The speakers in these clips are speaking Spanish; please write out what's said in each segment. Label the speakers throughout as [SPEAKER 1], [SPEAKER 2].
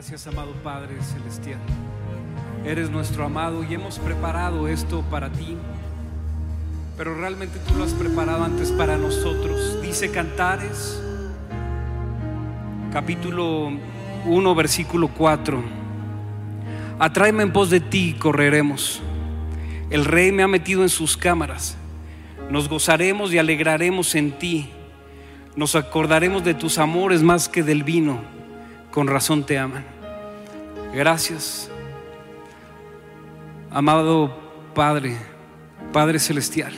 [SPEAKER 1] Gracias, amado Padre Celestial. Eres nuestro amado y hemos preparado esto para ti, pero realmente tú lo has preparado antes para nosotros. Dice Cantares, capítulo 1, versículo 4. Atráeme en pos de ti y correremos. El rey me ha metido en sus cámaras. Nos gozaremos y alegraremos en ti. Nos acordaremos de tus amores más que del vino. Con razón te aman. Gracias, amado Padre, Padre Celestial.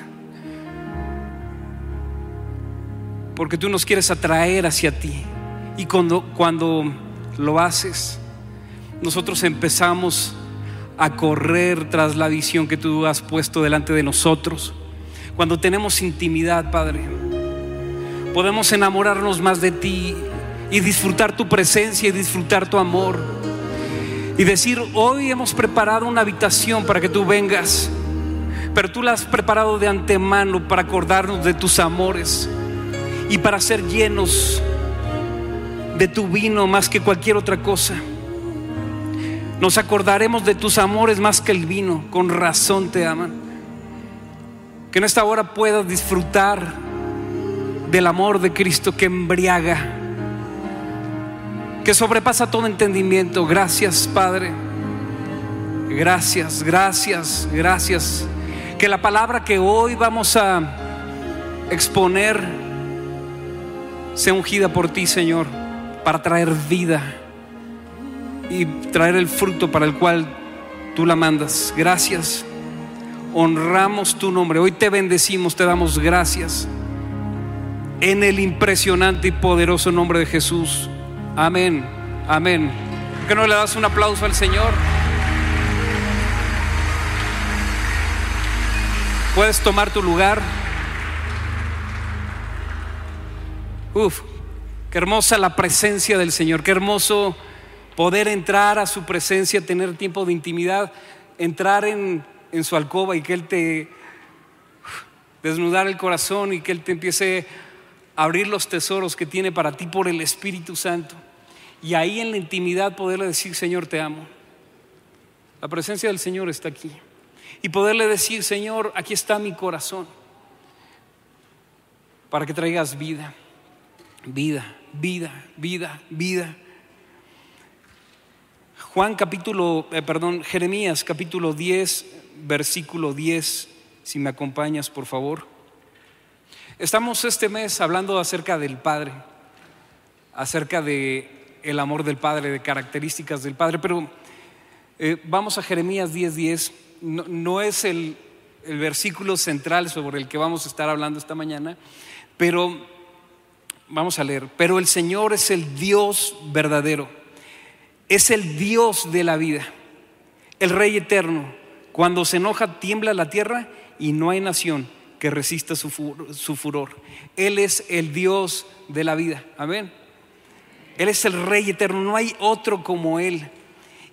[SPEAKER 1] Porque tú nos quieres atraer hacia ti. Y cuando, cuando lo haces, nosotros empezamos a correr tras la visión que tú has puesto delante de nosotros. Cuando tenemos intimidad, Padre, podemos enamorarnos más de ti y disfrutar tu presencia y disfrutar tu amor. Y decir, hoy hemos preparado una habitación para que tú vengas, pero tú la has preparado de antemano para acordarnos de tus amores y para ser llenos de tu vino más que cualquier otra cosa. Nos acordaremos de tus amores más que el vino, con razón te aman. Que en esta hora puedas disfrutar del amor de Cristo que embriaga, que sobrepasa todo entendimiento. Gracias, Padre. Gracias, gracias, gracias. Que la palabra que hoy vamos a exponer sea ungida por ti, Señor, para traer vida y traer el fruto para el cual tú la mandas. Gracias. Honramos tu nombre. Hoy te bendecimos, te damos gracias. En el impresionante y poderoso nombre de Jesús. Amén. Amén. ¿Por qué no le das un aplauso al Señor? Puedes tomar tu lugar. Uf, qué hermosa la presencia del Señor, qué hermoso poder entrar a su presencia, tener tiempo de intimidad, entrar en, en su alcoba y que Él te desnudar el corazón y que Él te empiece a abrir los tesoros que tiene para ti por el Espíritu Santo. Y ahí en la intimidad poderle decir, Señor, te amo. La presencia del Señor está aquí. Y poderle decir, Señor, aquí está mi corazón. Para que traigas vida, vida, vida, vida, vida. Juan capítulo, eh, perdón, Jeremías capítulo 10, versículo 10, si me acompañas, por favor. Estamos este mes hablando acerca del Padre, acerca de el amor del Padre, de características del Padre, pero eh, vamos a Jeremías 10, 10. No, es el versículo central sobre el que vamos a estar hablando esta mañana, pero vamos a leer, pero el Señor es el Dios verdadero es el Dios de la vida, el Rey eterno. Cuando se enoja, tiembla la tierra y no hay nación que resista su, furor. Él es el Dios de la vida. Amén. Él es el Rey eterno, no hay otro como Él.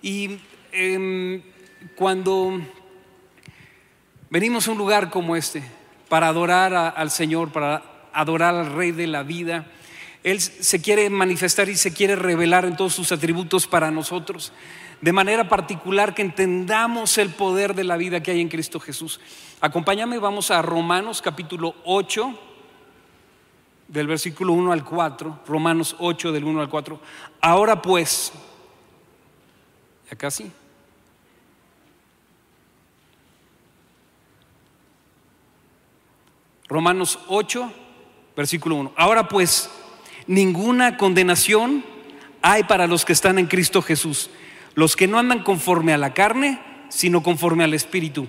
[SPEAKER 1] Y eh, cuando venimos a un lugar como este para adorar al Señor, para adorar al Rey de la vida, él se quiere manifestar y se quiere revelar en todos sus atributos para nosotros. De manera particular que entendamos el poder de la vida que hay en Cristo Jesús. Acompáñame, vamos a Romanos capítulo 8, del versículo 1 al 4. Romanos 8 del 1 al 4. Ahora pues, acá sí. Romanos 8, versículo 1. Ahora pues, ninguna condenación hay para los que están en Cristo Jesús, los que no andan conforme a la carne, sino conforme al Espíritu.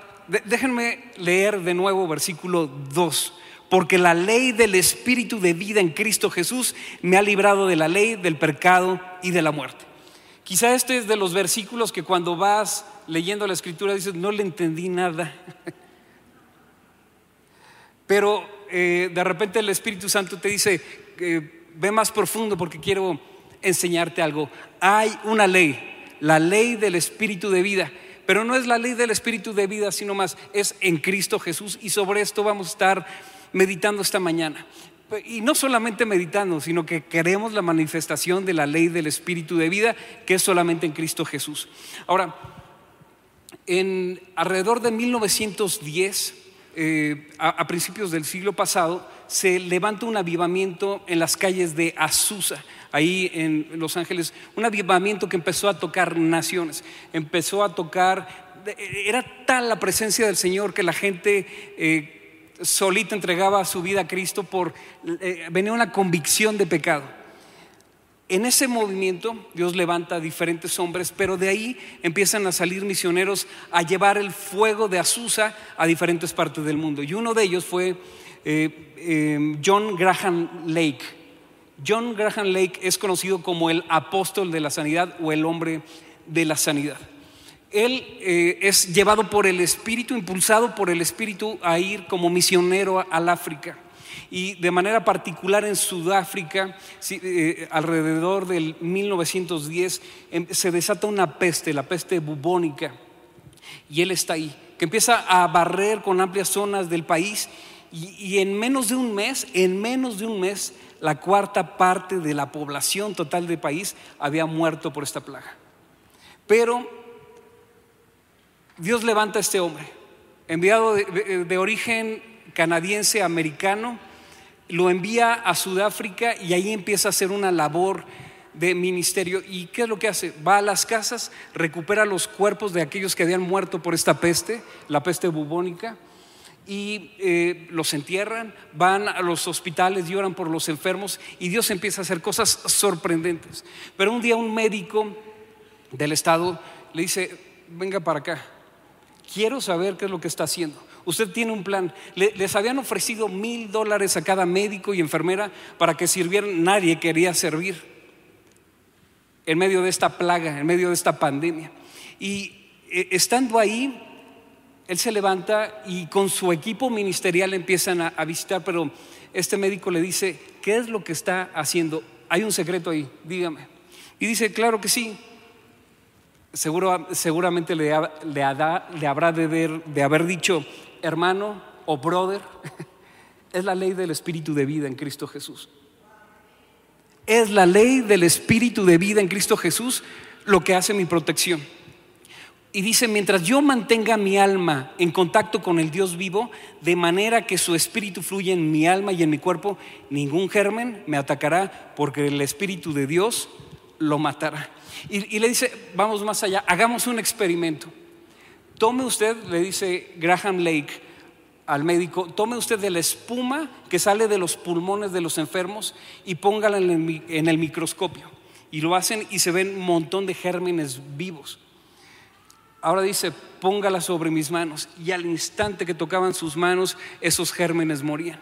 [SPEAKER 1] déjenme leer de nuevo versículo 2. Porque la ley del Espíritu de vida en Cristo Jesús me ha librado de la ley del pecado y de la muerte. Quizá este es de los versículos que cuando vas leyendo la escritura dices, no le entendí nada. Pero eh, de repente el Espíritu Santo te dice, eh, ve más profundo porque quiero enseñarte algo. Hay una ley, la ley del Espíritu de vida. Pero no es la ley del Espíritu de vida, sino más es en Cristo Jesús. Y sobre esto vamos a estar meditando esta mañana. Y no solamente meditando, sino que queremos la manifestación de la ley del Espíritu de vida, que es solamente en Cristo Jesús. Ahora, en alrededor de 1910, eh, a, principios del siglo pasado, se levanta un avivamiento en las calles de Azusa, ahí en Los Ángeles, un avivamiento que empezó a tocar naciones, empezó a tocar, era tal la presencia del Señor que la gente... Eh, solita entregaba su vida a Cristo por eh, venía una convicción de pecado. En ese movimiento Dios levanta a diferentes hombres, pero de ahí empiezan a salir misioneros a llevar el fuego de Azusa a diferentes partes del mundo. Y uno de ellos fue eh, eh, John Graham Lake. John Graham Lake es conocido como el apóstol de la sanidad o el hombre de la sanidad. Él eh, es llevado por el Espíritu, impulsado por el Espíritu a ir como misionero al África. Y de manera particular en Sudáfrica, eh, alrededor del 1910, em, se desata una peste, la peste bubónica, y él está ahí, que empieza a barrer con amplias zonas del país, y, en menos de un mes, en menos de un mes, la cuarta parte de la población total del país había muerto por esta plaga. Pero Dios levanta a este hombre, enviado de origen canadiense americano, lo envía a Sudáfrica y ahí empieza a hacer una labor de ministerio. ¿Y qué es lo que hace? Va a las casas, recupera los cuerpos de aquellos que habían muerto por esta peste, la peste bubónica, y eh, los entierran, van a los hospitales, lloran por los enfermos y Dios empieza a hacer cosas sorprendentes. Pero un día un médico del estado le dice, venga para acá, quiero saber qué es lo que está haciendo usted tiene un plan. les habían ofrecido mil dólares a cada médico y enfermera para que sirvieran. Nadie quería servir en medio de esta plaga, en medio de esta pandemia. Y eh, estando ahí, él se levanta y con su equipo ministerial empiezan a, visitar, pero este médico le dice, ¿qué es lo que está haciendo? Hay un secreto ahí, dígame. Y dice, claro que sí, Seguro, seguramente le, habrá de, haber dicho, hermano o brother, es la ley del espíritu de vida en Cristo Jesús. Es la ley del espíritu de vida en Cristo Jesús lo que hace mi protección. Y dice, mientras yo mantenga mi alma en contacto con el Dios vivo, de manera que su espíritu fluya en mi alma y en mi cuerpo, ningún germen me atacará, porque el espíritu de Dios lo matará. Y, le dice, vamos más allá, hagamos un experimento. Tome usted, le dice Graham Lake al médico, tome usted de la espuma que sale de los pulmones de los enfermos y póngala en el, en el microscopio. Y lo hacen y se ven un montón de gérmenes vivos. Ahora dice, póngala sobre mis manos. Y al instante que tocaban sus manos, esos gérmenes morían.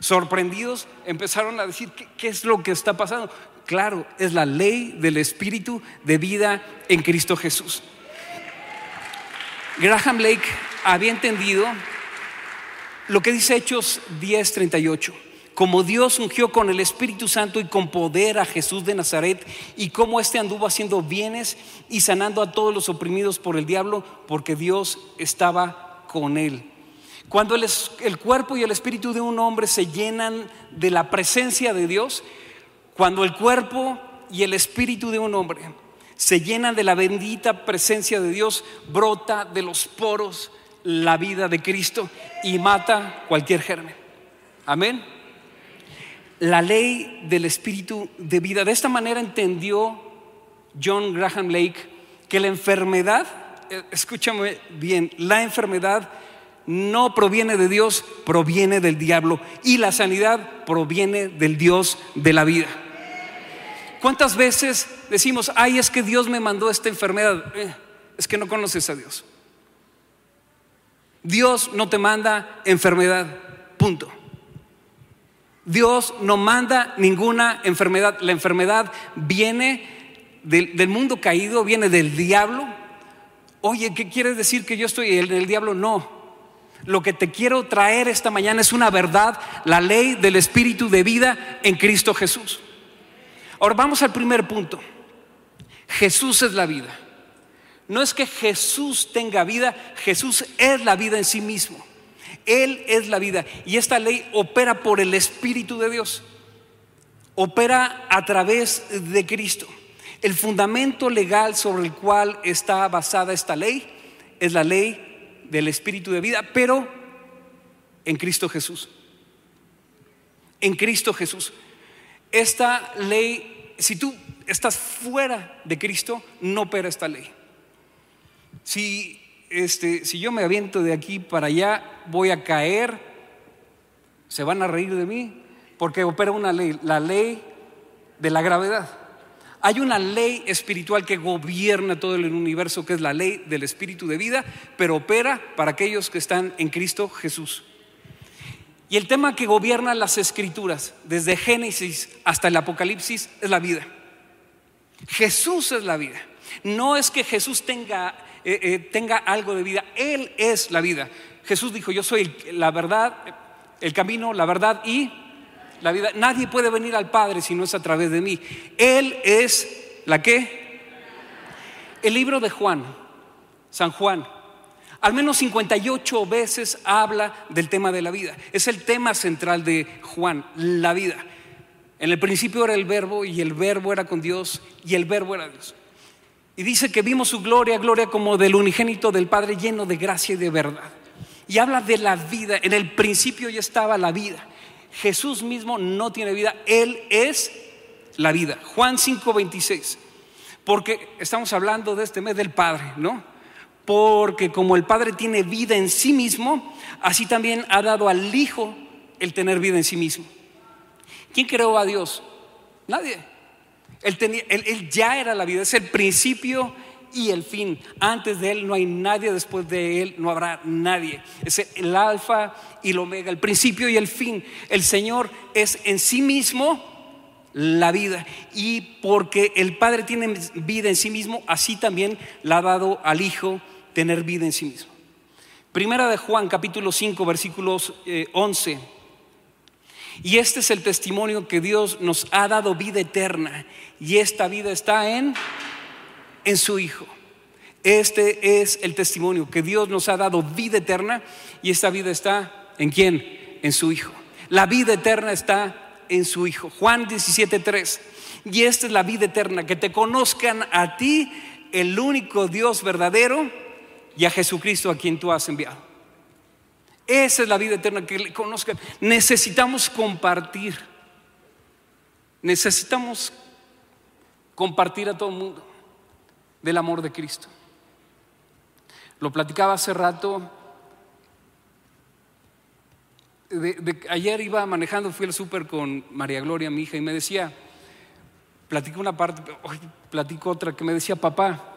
[SPEAKER 1] Sorprendidos, empezaron a decir, ¿qué, ¿qué, es lo que está pasando? Claro, es la ley del Espíritu de vida en Cristo Jesús. Graham Lake había entendido lo que dice Hechos 10:38, como Dios ungió con el Espíritu Santo y con poder a Jesús de Nazaret y cómo éste anduvo haciendo bienes y sanando a todos los oprimidos por el diablo, porque Dios estaba con él. Cuando el, el cuerpo y el espíritu de un hombre se llenan de la presencia de Dios, cuando el cuerpo y el espíritu de un hombre se llena de la bendita presencia de Dios, brota de los poros la vida de Cristo y mata cualquier germen. Amén. La ley del espíritu de vida. De esta manera entendió John Graham Lake que la enfermedad, eh, escúchame bien, la enfermedad no proviene de Dios, proviene del diablo. Y la sanidad proviene del Dios de la vida. ¿Cuántas veces decimos, ay, es que Dios me mandó esta enfermedad? Eh, es que no conoces a Dios. Dios no te manda enfermedad, punto. Dios no manda ninguna enfermedad. La enfermedad viene del, mundo caído, viene del diablo. Oye, ¿qué quiere decir que yo estoy en el diablo? No. Lo que te quiero traer esta mañana es una verdad, la ley del Espíritu de vida en Cristo Jesús. Ahora vamos al primer punto. Jesús es la vida. No es que Jesús tenga vida, Jesús es la vida en sí mismo. Él es la vida. Y esta ley opera por el Espíritu de Dios. Opera a través de Cristo. El fundamento legal sobre el cual está basada esta ley es la ley del Espíritu de vida, pero en Cristo Jesús. En Cristo Jesús. Esta ley, si tú estás fuera de Cristo, no opera esta ley. Si, este, si yo me aviento de aquí para allá, voy a caer, se van a reír de mí, porque opera una ley, la ley de la gravedad. Hay una ley espiritual que gobierna todo el universo, que es la ley del espíritu de vida, pero opera para aquellos que están en Cristo Jesús. Y el tema que gobierna las escrituras, desde Génesis hasta el Apocalipsis, es la vida. Jesús es la vida. No es que Jesús tenga, eh, eh, tenga algo de vida, Él es la vida. Jesús dijo, yo soy la verdad, el camino, la verdad y la vida. Nadie puede venir al Padre si no es a través de mí. Él es la que. El libro de Juan, San Juan, al menos 58 veces habla del tema de la vida. Es el tema central de Juan, la vida. En el principio era el verbo y el verbo era con Dios y el verbo era Dios. Y dice que vimos su gloria, gloria como del unigénito del Padre lleno de gracia y de verdad. Y habla de la vida. En el principio ya estaba la vida. Jesús mismo no tiene vida, Él es la vida. Juan 5:26. Porque estamos hablando de este mes del Padre, ¿no? Porque como el Padre tiene vida en sí mismo, así también ha dado al Hijo el tener vida en sí mismo. ¿Quién creó a Dios? Nadie. Él, tenía, él, ya era la vida, es el principio y el fin. Antes de Él no hay nadie, después de Él no habrá nadie. Es el alfa y el omega, el principio y el fin. El Señor es en sí mismo la vida. Y porque el Padre tiene vida en sí mismo, así también le ha dado al Hijo tener vida en sí mismo. Primera de Juan, capítulo 5, versículos 11. Y este es el testimonio que Dios nos ha dado vida eterna. Y esta vida está en en su Hijo. Este es el testimonio que Dios nos ha dado vida eterna y esta vida está en quién? En su Hijo. La vida eterna está en su Hijo. Juan 17:3. Y esta es la vida eterna, que te conozcan a ti, el único Dios verdadero, y a Jesucristo a quien tú has enviado. Esa es la vida eterna, que le conozcan. Necesitamos compartir. Necesitamos compartir a todo el mundo del amor de Cristo. Lo platicaba hace rato. ayer iba manejando, fui al súper con María Gloria, mi hija, y me decía, platico una parte, hoy platico otra, que me decía, papá,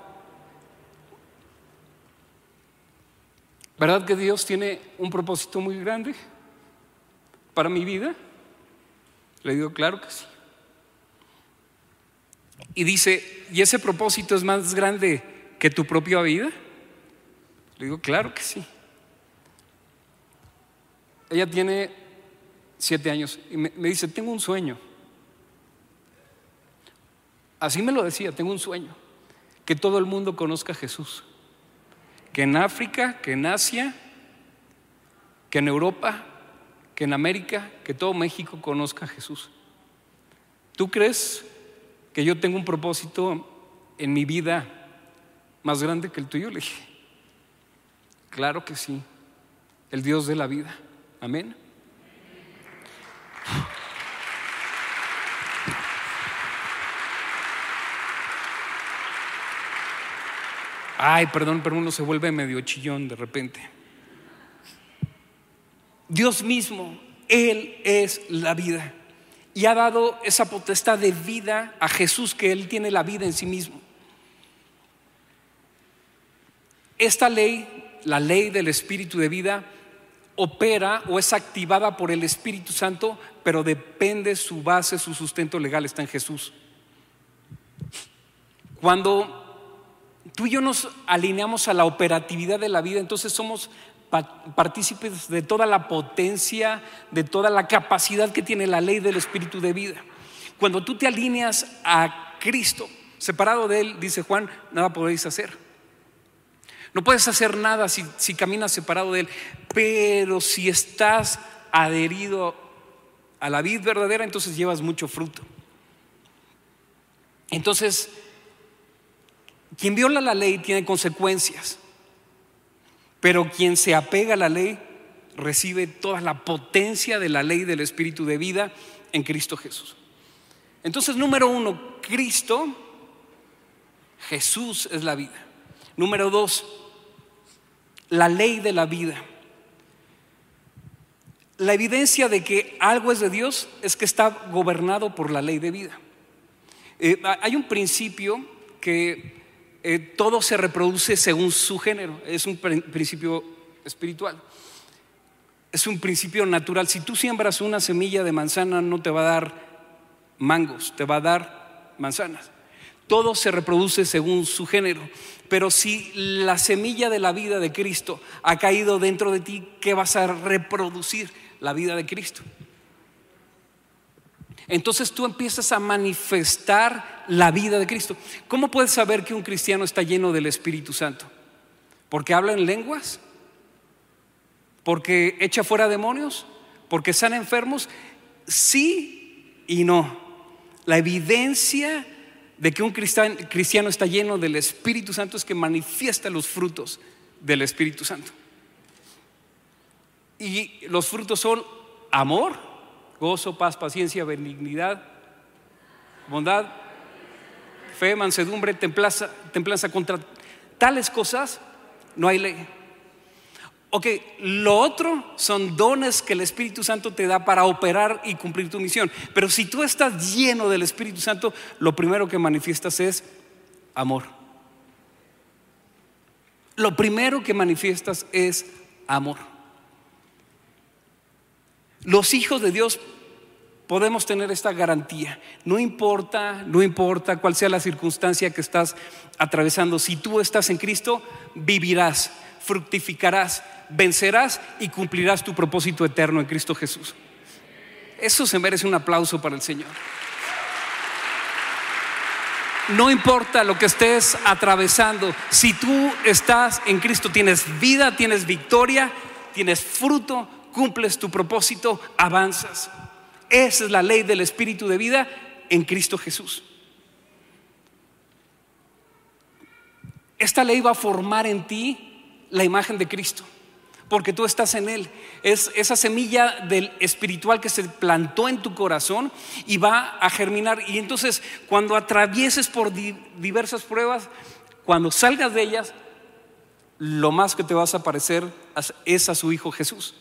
[SPEAKER 1] ¿verdad que Dios tiene un propósito muy grande para mi vida? Le digo, claro que sí. Y dice, ¿y ese propósito es más grande que tu propia vida? Le digo, claro que sí. Ella tiene siete años y me, dice, tengo un sueño. Así me lo decía, tengo un sueño, que todo el mundo conozca a Jesús. Que en África, que en Asia, que en Europa, que en América, que todo México conozca a Jesús. ¿Tú crees que yo tengo un propósito en mi vida más grande que el tuyo? Le dije, claro que sí, el Dios de la vida. Amén. Ay, perdón, pero uno se vuelve medio chillón de repente. Dios mismo, Él es la vida y ha dado esa potestad de vida a Jesús, que Él tiene la vida en sí mismo. Esta ley, la ley del Espíritu de vida, opera o es activada por el Espíritu Santo, pero depende su base, su sustento legal está en Jesús. Cuando tú y yo nos alineamos a la operatividad de la vida, entonces somos partícipes de toda la potencia, de toda la capacidad que tiene la ley del Espíritu de vida. Cuando tú te alineas a Cristo, separado de Él, dice Juan, nada podéis hacer. No puedes hacer nada si, si caminas separado de Él, pero si estás adherido a la vid verdadera, entonces llevas mucho fruto. Entonces, quien viola la ley tiene consecuencias, pero quien se apega a la ley recibe toda la potencia de la ley del Espíritu de vida en Cristo Jesús. Entonces, número uno, Cristo, Jesús es la vida. Número dos, la ley de la vida. La evidencia de que algo es de Dios es que está gobernado por la ley de vida. Eh, hay un principio que eh, todo se reproduce según su género, es un principio espiritual, es un principio natural. Si tú siembras una semilla de manzana no te va a dar mangos, te va a dar manzanas. Todo se reproduce según su género. Pero si la semilla de la vida de Cristo ha caído dentro de ti, ¿qué vas a reproducir? La vida de Cristo. Entonces tú empiezas a manifestar la vida de Cristo. ¿Cómo puedes saber que un cristiano está lleno del Espíritu Santo? ¿Porque habla en lenguas? ¿Porque echa fuera demonios? ¿Porque sana enfermos? Sí y no. La evidencia de que un cristiano está lleno del Espíritu Santo es que manifiesta los frutos del Espíritu Santo. Y los frutos son amor, gozo, paz, paciencia, benignidad, bondad, fe, mansedumbre, templanza, templanza contra tales cosas no hay ley. Ok, lo otro son dones que el Espíritu Santo te da para operar y cumplir tu misión. Pero si tú estás lleno del Espíritu Santo, lo primero que manifiestas es amor. Lo primero que manifiestas es amor. Los hijos de Dios podemos tener esta garantía. No importa, no importa cuál sea la circunstancia que estás atravesando. Si tú estás en Cristo, vivirás, fructificarás, vencerás y cumplirás tu propósito eterno en Cristo Jesús. Eso se merece un aplauso para el Señor. No importa lo que estés atravesando, si tú estás en Cristo, tienes vida, tienes victoria, tienes fruto, cumples tu propósito, avanzas. Esa es la ley del Espíritu de vida en Cristo Jesús. Esta ley va a formar en ti la imagen de Cristo porque tú estás en Él. Es esa semilla del espiritual que se plantó en tu corazón y va a germinar. Y entonces cuando atravieses por diversas pruebas, cuando salgas de ellas, lo más que te vas a parecer es a su Hijo Jesús.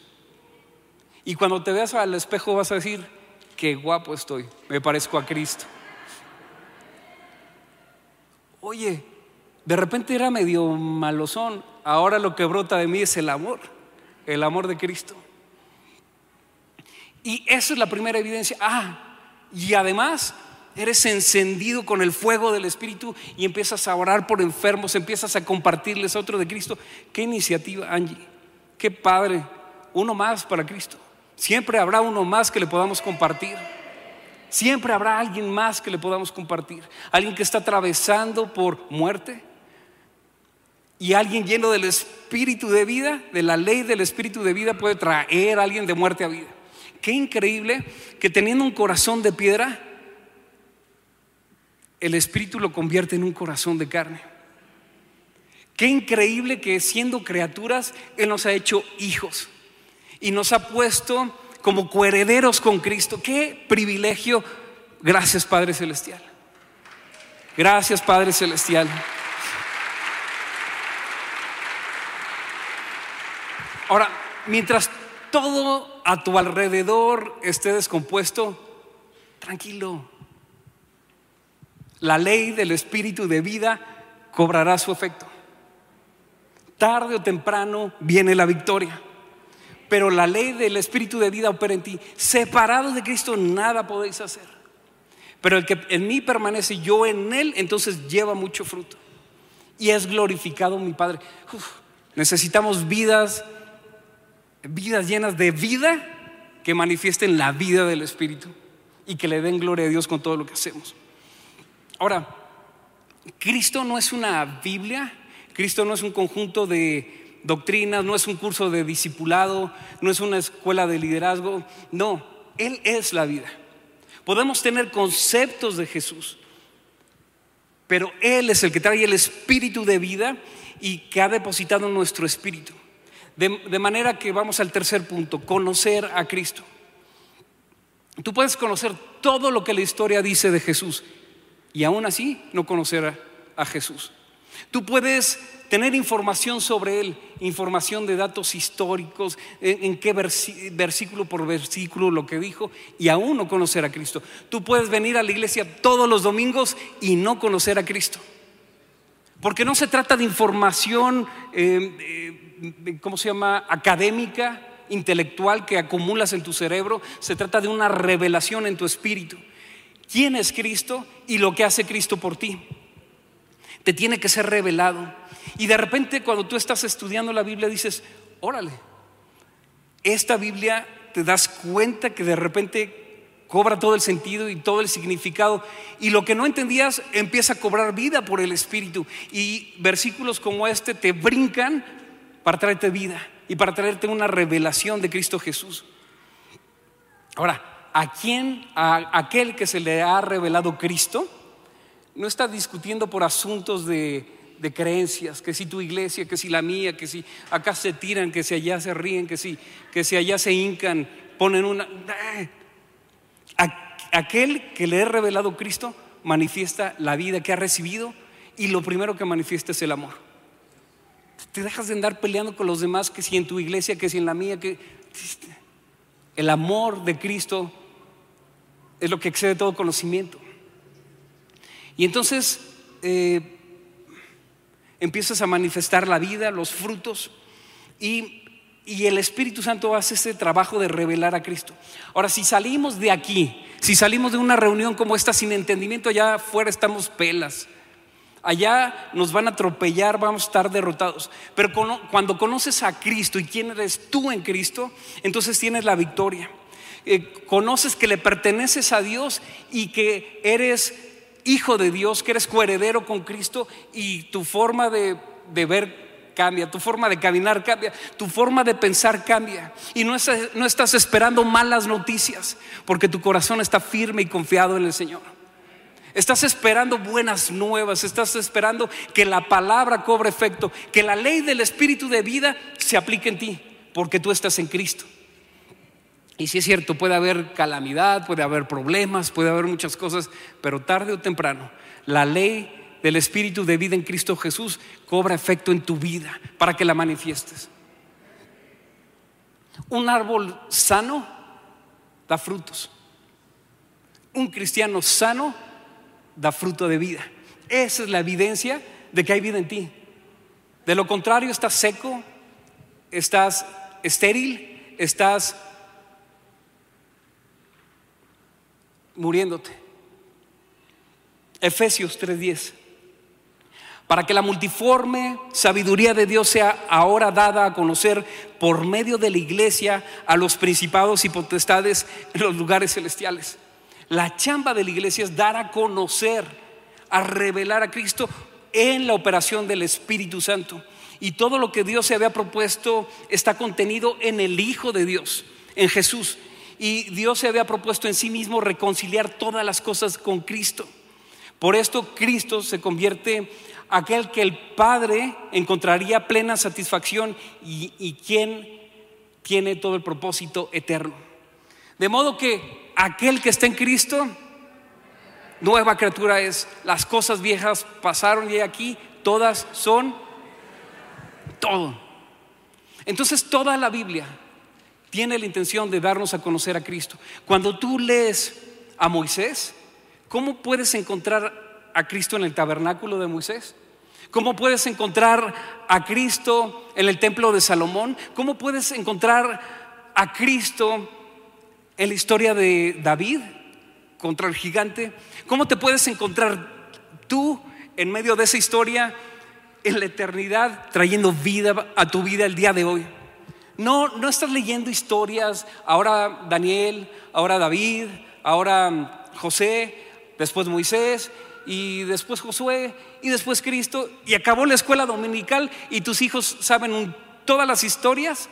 [SPEAKER 1] Y cuando te veas al espejo vas a decir, qué guapo estoy, me parezco a Cristo. Oye, de repente era medio malosón, ahora lo que brota de mí es el amor el amor de Cristo. Y esa es la primera evidencia. Ah, y además eres encendido con el fuego del Espíritu y empiezas a orar por enfermos, empiezas a compartirles otro de Cristo. Qué iniciativa, Angie. Qué padre. Uno más para Cristo. Siempre habrá uno más que le podamos compartir. Siempre habrá alguien más que le podamos compartir. Alguien que está atravesando por muerte y alguien lleno del espíritu de vida, de la ley del espíritu de vida, puede traer a alguien de muerte a vida. Qué increíble que teniendo un corazón de piedra, el espíritu lo convierte en un corazón de carne. Qué increíble que siendo criaturas, Él nos ha hecho hijos y nos ha puesto como coherederos con Cristo. Qué privilegio. Gracias Padre Celestial. Gracias Padre Celestial. Ahora, mientras todo a tu alrededor esté descompuesto, tranquilo. La ley del espíritu de vida cobrará su efecto. Tarde o temprano viene la victoria. Pero la ley del espíritu de vida opera en ti. Separados de Cristo nada podéis hacer. Pero el que en mí permanece, yo en él, entonces lleva mucho fruto. Y es glorificado mi Padre. necesitamos vidas, vidas llenas de vida que manifiesten la vida del Espíritu y que le den gloria a Dios con todo lo que hacemos. Ahora, Cristo no es una Biblia, Cristo no es un conjunto de doctrinas, no es un curso de discipulado, no es una escuela de liderazgo, no, Él es la vida. Podemos tener conceptos de Jesús, pero Él es el que trae el espíritu de vida y que ha depositado en nuestro espíritu. De, de manera que vamos al tercer punto, conocer a Cristo. Tú puedes conocer todo lo que la historia dice de Jesús y aún así no conocer a, Jesús. Tú puedes tener información sobre Él, información de datos históricos, en, qué versículo por versículo lo que dijo, y aún no conocer a Cristo. Tú puedes venir a la iglesia todos los domingos y no conocer a Cristo. Porque no se trata de información, eh, eh, ¿cómo se llama?, académica, intelectual que acumulas en tu cerebro, se trata de una revelación en tu espíritu. ¿Quién es Cristo y lo que hace Cristo por ti? Te tiene que ser revelado. Y de repente cuando tú estás estudiando la Biblia dices, órale, esta Biblia te das cuenta que de repente cobra todo el sentido y todo el significado. Y lo que no entendías empieza a cobrar vida por el Espíritu. Y versículos como este te brincan para traerte vida y para traerte una revelación de Cristo Jesús. Ahora, ¿a quién, a aquel que se le ha revelado Cristo, no está discutiendo por asuntos de, creencias, que si tu iglesia, que si la mía, que si acá se tiran, que si allá se ríen, que si, que si allá se hincan, ponen una... Aquel que le ha revelado Cristo manifiesta la vida que ha recibido y lo primero que manifiesta es el amor. Te dejas de andar peleando con los demás, que si en tu iglesia, que si en la mía, que el amor de Cristo es lo que excede todo conocimiento. Y entonces eh, empiezas a manifestar la vida, los frutos, y, y el Espíritu Santo hace ese trabajo de revelar a Cristo. Ahora, si salimos de aquí, si salimos de una reunión como esta sin entendimiento, allá afuera estamos pelas. Allá nos van a atropellar, vamos a estar derrotados. Pero cuando conoces a Cristo y quién eres tú en Cristo, entonces tienes la victoria. Eh, conoces que le perteneces a Dios y que eres hijo de Dios, que eres coheredero con Cristo y tu forma de, ver cambia, tu forma de caminar cambia, tu forma de pensar cambia. Y no, no estás esperando malas noticias porque tu corazón está firme y confiado en el Señor. Estás esperando buenas nuevas, estás esperando que la palabra cobre efecto, que la ley del espíritu de vida se aplique en ti, porque tú estás en Cristo. Y si es cierto, puede haber calamidad, puede haber problemas, puede haber muchas cosas, pero tarde o temprano la ley del espíritu de vida en Cristo Jesús cobra efecto en tu vida para que la manifiestes. Un árbol sano da frutos. Un cristiano sano da fruto de vida. Esa es la evidencia de que hay vida en ti. De lo contrario, estás seco, estás estéril, estás muriéndote. Efesios 3:10. Para que la multiforme sabiduría de Dios sea ahora dada a conocer por medio de la iglesia a los principados y potestades en los lugares celestiales. La chamba de la iglesia es dar a conocer, a revelar a Cristo en la operación del Espíritu Santo. Y todo lo que Dios se había propuesto está contenido en el Hijo de Dios, en Jesús. Y Dios se había propuesto en sí mismo reconciliar todas las cosas con Cristo. Por esto Cristo se convierte aquel que el Padre encontraría plena satisfacción y, y quien tiene todo el propósito eterno. De modo que aquel que está en Cristo, nueva criatura es. Las cosas viejas pasaron y aquí todas son todo. Entonces toda la Biblia tiene la intención de darnos a conocer a Cristo. Cuando tú lees a Moisés, ¿cómo puedes encontrar a Cristo en el tabernáculo de Moisés? ¿Cómo puedes encontrar a Cristo en el templo de Salomón? ¿Cómo puedes encontrar a Cristo en la historia de David contra el gigante? ¿Cómo te puedes encontrar tú en medio de esa historia en la eternidad trayendo vida a tu vida el día de hoy? No, no estás leyendo historias, ahora Daniel, ahora David, ahora José, después Moisés y después Josué y después Cristo y acabó la escuela dominical y tus hijos saben todas las historias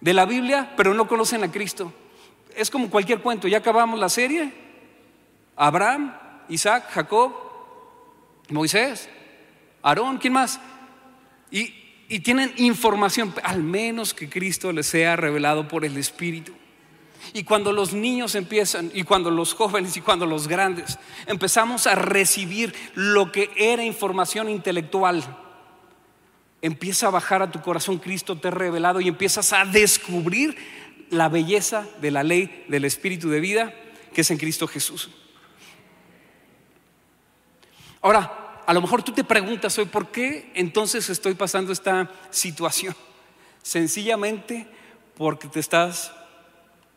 [SPEAKER 1] de la Biblia, pero no conocen a Cristo. Es como cualquier cuento, ya acabamos la serie. Abraham, Isaac, Jacob, Moisés, Aarón, ¿quién más? Y, y tienen información, al menos que Cristo les sea revelado por el Espíritu. Y cuando los niños empiezan, y cuando los jóvenes, y cuando los grandes, empezamos a recibir lo que era información intelectual, empieza a bajar a tu corazón, Cristo te ha revelado y empiezas a descubrir la belleza de la ley del Espíritu de vida que es en Cristo Jesús. Ahora, a lo mejor tú te preguntas hoy, ¿por qué entonces estoy pasando esta situación? Sencillamente porque te estás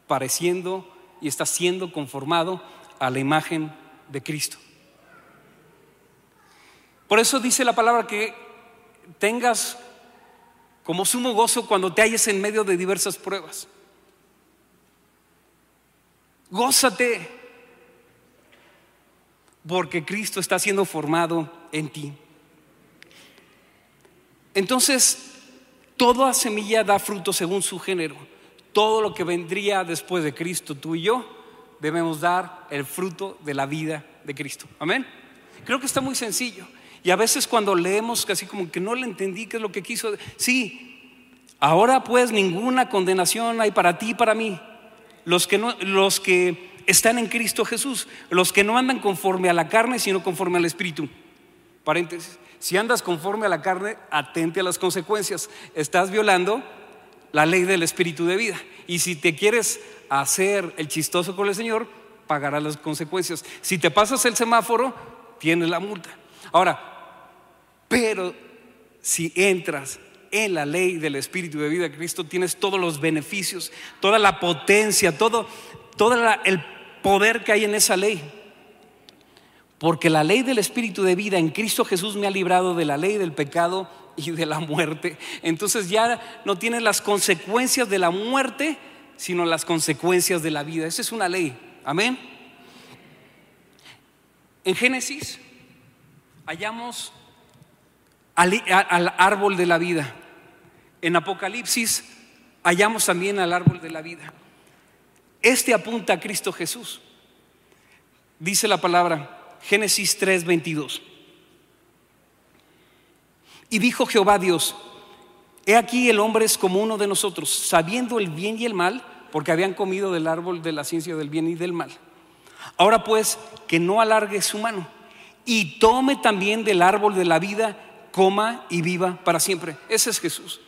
[SPEAKER 1] pareciendo y estás siendo conformado a la imagen de Cristo. Por eso dice la palabra que tengas como sumo gozo cuando te halles en medio de diversas pruebas. Gózate porque Cristo está siendo formado en ti. Entonces, toda semilla da fruto según su género. Todo lo que vendría después de Cristo, tú y yo, debemos dar el fruto de la vida de Cristo. Amén. Creo que está muy sencillo. Y a veces cuando leemos casi como que no le entendí qué es lo que quiso. Sí, ahora pues ninguna condenación hay para ti y para mí. Los que, no, los que están en Cristo Jesús, los que no andan conforme a la carne, sino conforme al Espíritu. Paréntesis. Si andas conforme a la carne, atente a las consecuencias. Estás violando la ley del Espíritu de vida. Y si te quieres hacer el chistoso con el Señor, pagarás las consecuencias. Si te pasas el semáforo, tienes la multa. Ahora, pero si entras en la ley del Espíritu de vida de Cristo, tienes todos los beneficios, toda la potencia, todo, el poder que hay en esa ley. Porque la ley del Espíritu de vida en Cristo Jesús me ha librado de la ley del pecado y de la muerte. Entonces ya no tienes las consecuencias de la muerte, sino las consecuencias de la vida. Esa es una ley. Amén. En Génesis hallamos al, árbol de la vida. En Apocalipsis hallamos también al árbol de la vida. Este apunta a Cristo Jesús. Dice la palabra Génesis 3:22. Y dijo Jehová Dios, he aquí el hombre es como uno de nosotros, sabiendo el bien y el mal, porque habían comido del árbol de la ciencia del bien y del mal. Ahora pues, que no alargue su mano y tome también del árbol de la vida coma y viva para siempre. Ese es Jesús,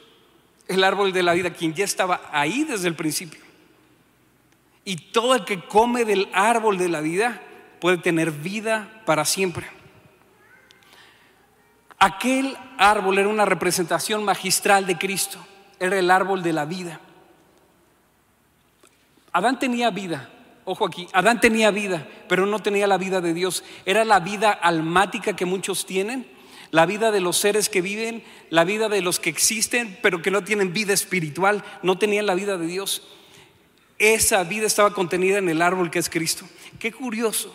[SPEAKER 1] el árbol de la vida, quien ya estaba ahí desde el principio. Y todo el que come del árbol de la vida puede tener vida para siempre. Aquel árbol era una representación magistral de Cristo, era el árbol de la vida. Adán tenía vida, ojo aquí, Adán tenía vida, pero no tenía la vida de Dios, era la vida almática que muchos tienen la vida de los seres que viven, la vida de los que existen, pero que no tienen vida espiritual, no tenían la vida de Dios. Esa vida estaba contenida en el árbol que es Cristo. Qué curioso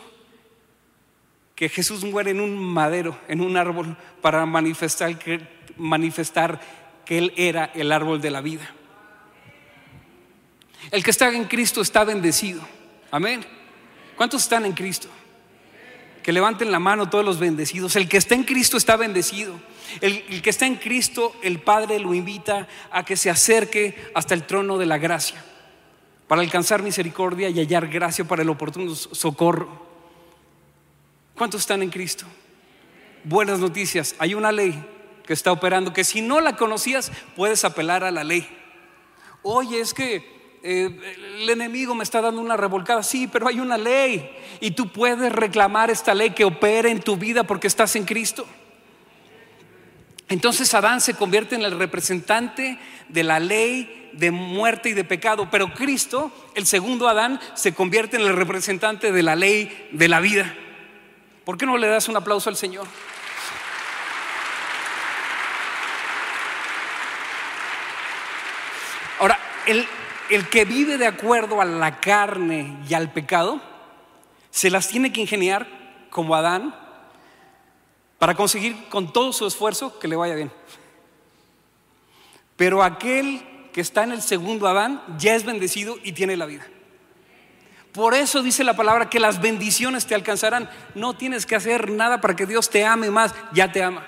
[SPEAKER 1] que Jesús muere en un madero, en un árbol, para manifestar que, manifestar que Él era el árbol de la vida. El que está en Cristo está bendecido. Amén. ¿Cuántos están en Cristo? Que levanten la mano todos los bendecidos. El que está en Cristo está bendecido. El, que está en Cristo, el Padre lo invita a que se acerque hasta el trono de la gracia para alcanzar misericordia y hallar gracia para el oportuno socorro. ¿Cuántos están en Cristo? Buenas noticias. Hay una ley que está operando que si no la conocías puedes apelar a la ley. Oye, es que eh, el enemigo me está dando una revolcada, sí, pero hay una ley y tú puedes reclamar esta ley que opera en tu vida porque estás en Cristo. Entonces Adán se convierte en el representante de la ley de muerte y de pecado, pero Cristo, el segundo Adán, se convierte en el representante de la ley de la vida. ¿Por qué no le das un aplauso al Señor? Ahora, el, el que vive de acuerdo a la carne y al pecado, se las tiene que ingeniar como Adán para conseguir con todo su esfuerzo que le vaya bien. Pero aquel que está en el segundo Adán ya es bendecido y tiene la vida. Por eso dice la palabra que las bendiciones te alcanzarán. No tienes que hacer nada para que Dios te ame más, ya te ama.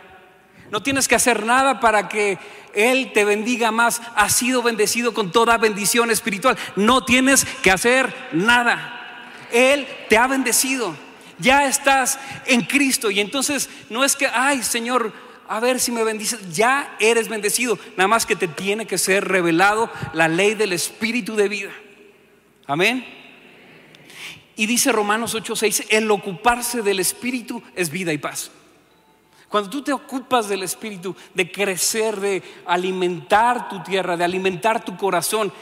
[SPEAKER 1] No tienes que hacer nada para que Él te bendiga más. Has sido bendecido con toda bendición espiritual. No tienes que hacer nada. Él te ha bendecido. Ya estás en Cristo. Y entonces no es que, ay Señor, a ver si me bendices. Ya eres bendecido. Nada más que te tiene que ser revelado la ley del Espíritu de vida. Amén. Y dice Romanos 8:6, el ocuparse del Espíritu es vida y paz. Cuando tú te ocupas del Espíritu, de crecer, de alimentar tu tierra, de alimentar tu corazón,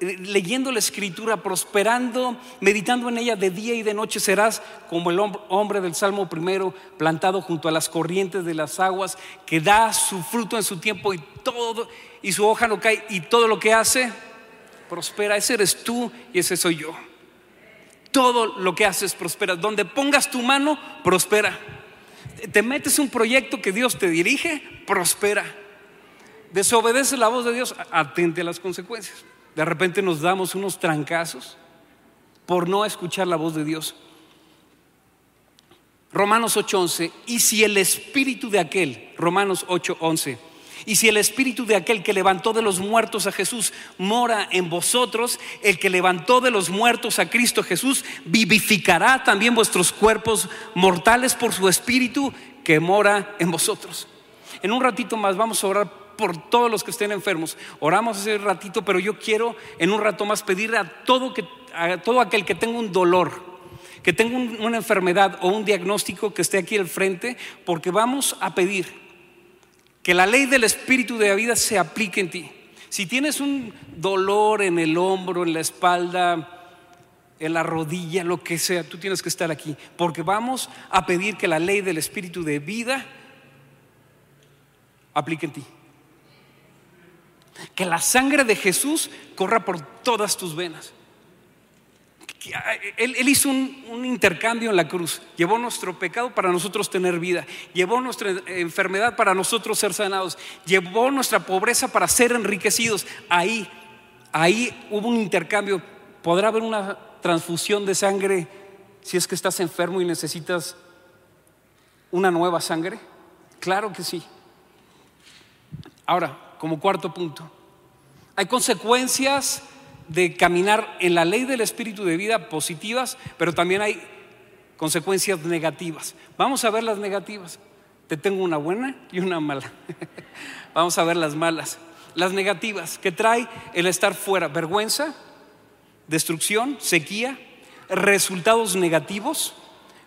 [SPEAKER 1] eh, leyendo la Escritura, prosperando, meditando en ella de día y de noche, serás como el hombre del Salmo primero, plantado junto a las corrientes de las aguas, que da su fruto en su tiempo y todo, y su hoja no cae, y todo lo que hace, prospera. Ese eres tú y ese soy yo. Todo lo que haces prospera. Donde pongas tu mano, prospera te metes un proyecto que Dios te dirige, prospera. Desobedece la voz de Dios, atente a las consecuencias. De repente nos damos unos trancazos por no escuchar la voz de Dios. Romanos 8:11, y si el espíritu de aquel, Romanos 8:11, y si el espíritu de aquel que levantó de los muertos a Jesús mora en vosotros, el que levantó de los muertos a Cristo Jesús vivificará también vuestros cuerpos mortales por su espíritu que mora en vosotros. En un ratito más vamos a orar por todos los que estén enfermos. Oramos ese ratito, pero yo quiero en un rato más pedirle a todo, que, a todo aquel que tenga un dolor, que tenga una enfermedad o un diagnóstico que esté aquí al frente, porque vamos a pedir que la ley del espíritu de la vida se aplique en ti. Si tienes un dolor en el hombro, en la espalda, en la rodilla, lo que sea, tú tienes que estar aquí, porque vamos a pedir que la ley del espíritu de vida aplique en ti. Que la sangre de Jesús corra por todas tus venas. Él, hizo un, intercambio en la cruz. Llevó nuestro pecado para nosotros tener vida. Llevó nuestra enfermedad para nosotros ser sanados. Llevó nuestra pobreza para ser enriquecidos. Ahí, ahí hubo un intercambio. ¿Podrá haber una transfusión de sangre si es que estás enfermo y necesitas una nueva sangre? Claro que sí. Ahora, como cuarto punto, hay consecuencias de caminar en la ley del espíritu de vida positivas, pero también hay consecuencias negativas. Vamos a ver las negativas. Te tengo una buena y una mala. Vamos a ver las malas. Las negativas que trae el estar fuera, vergüenza, destrucción, sequía, resultados negativos,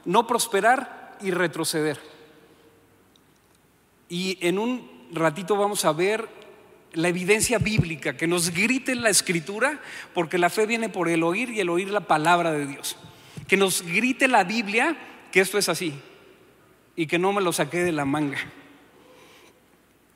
[SPEAKER 1] no prosperar y retroceder. Y en un ratito vamos a ver la evidencia bíblica, que nos grite la escritura, porque la fe viene por el oír y el oír la palabra de Dios. Que nos grite la Biblia que esto es así y que no me lo saqué de la manga.